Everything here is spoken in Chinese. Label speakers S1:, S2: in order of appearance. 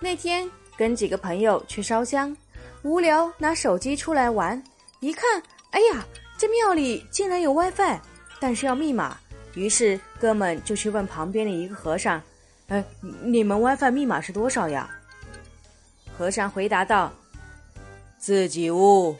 S1: 那天跟几个朋友去烧香无聊拿手机出来玩一看哎呀这庙里竟然有 wifi 但是要密码于是哥们就去问旁边的一个和尚哎你们 wifi 密码是多少呀？和尚回答道
S2: 自己屋。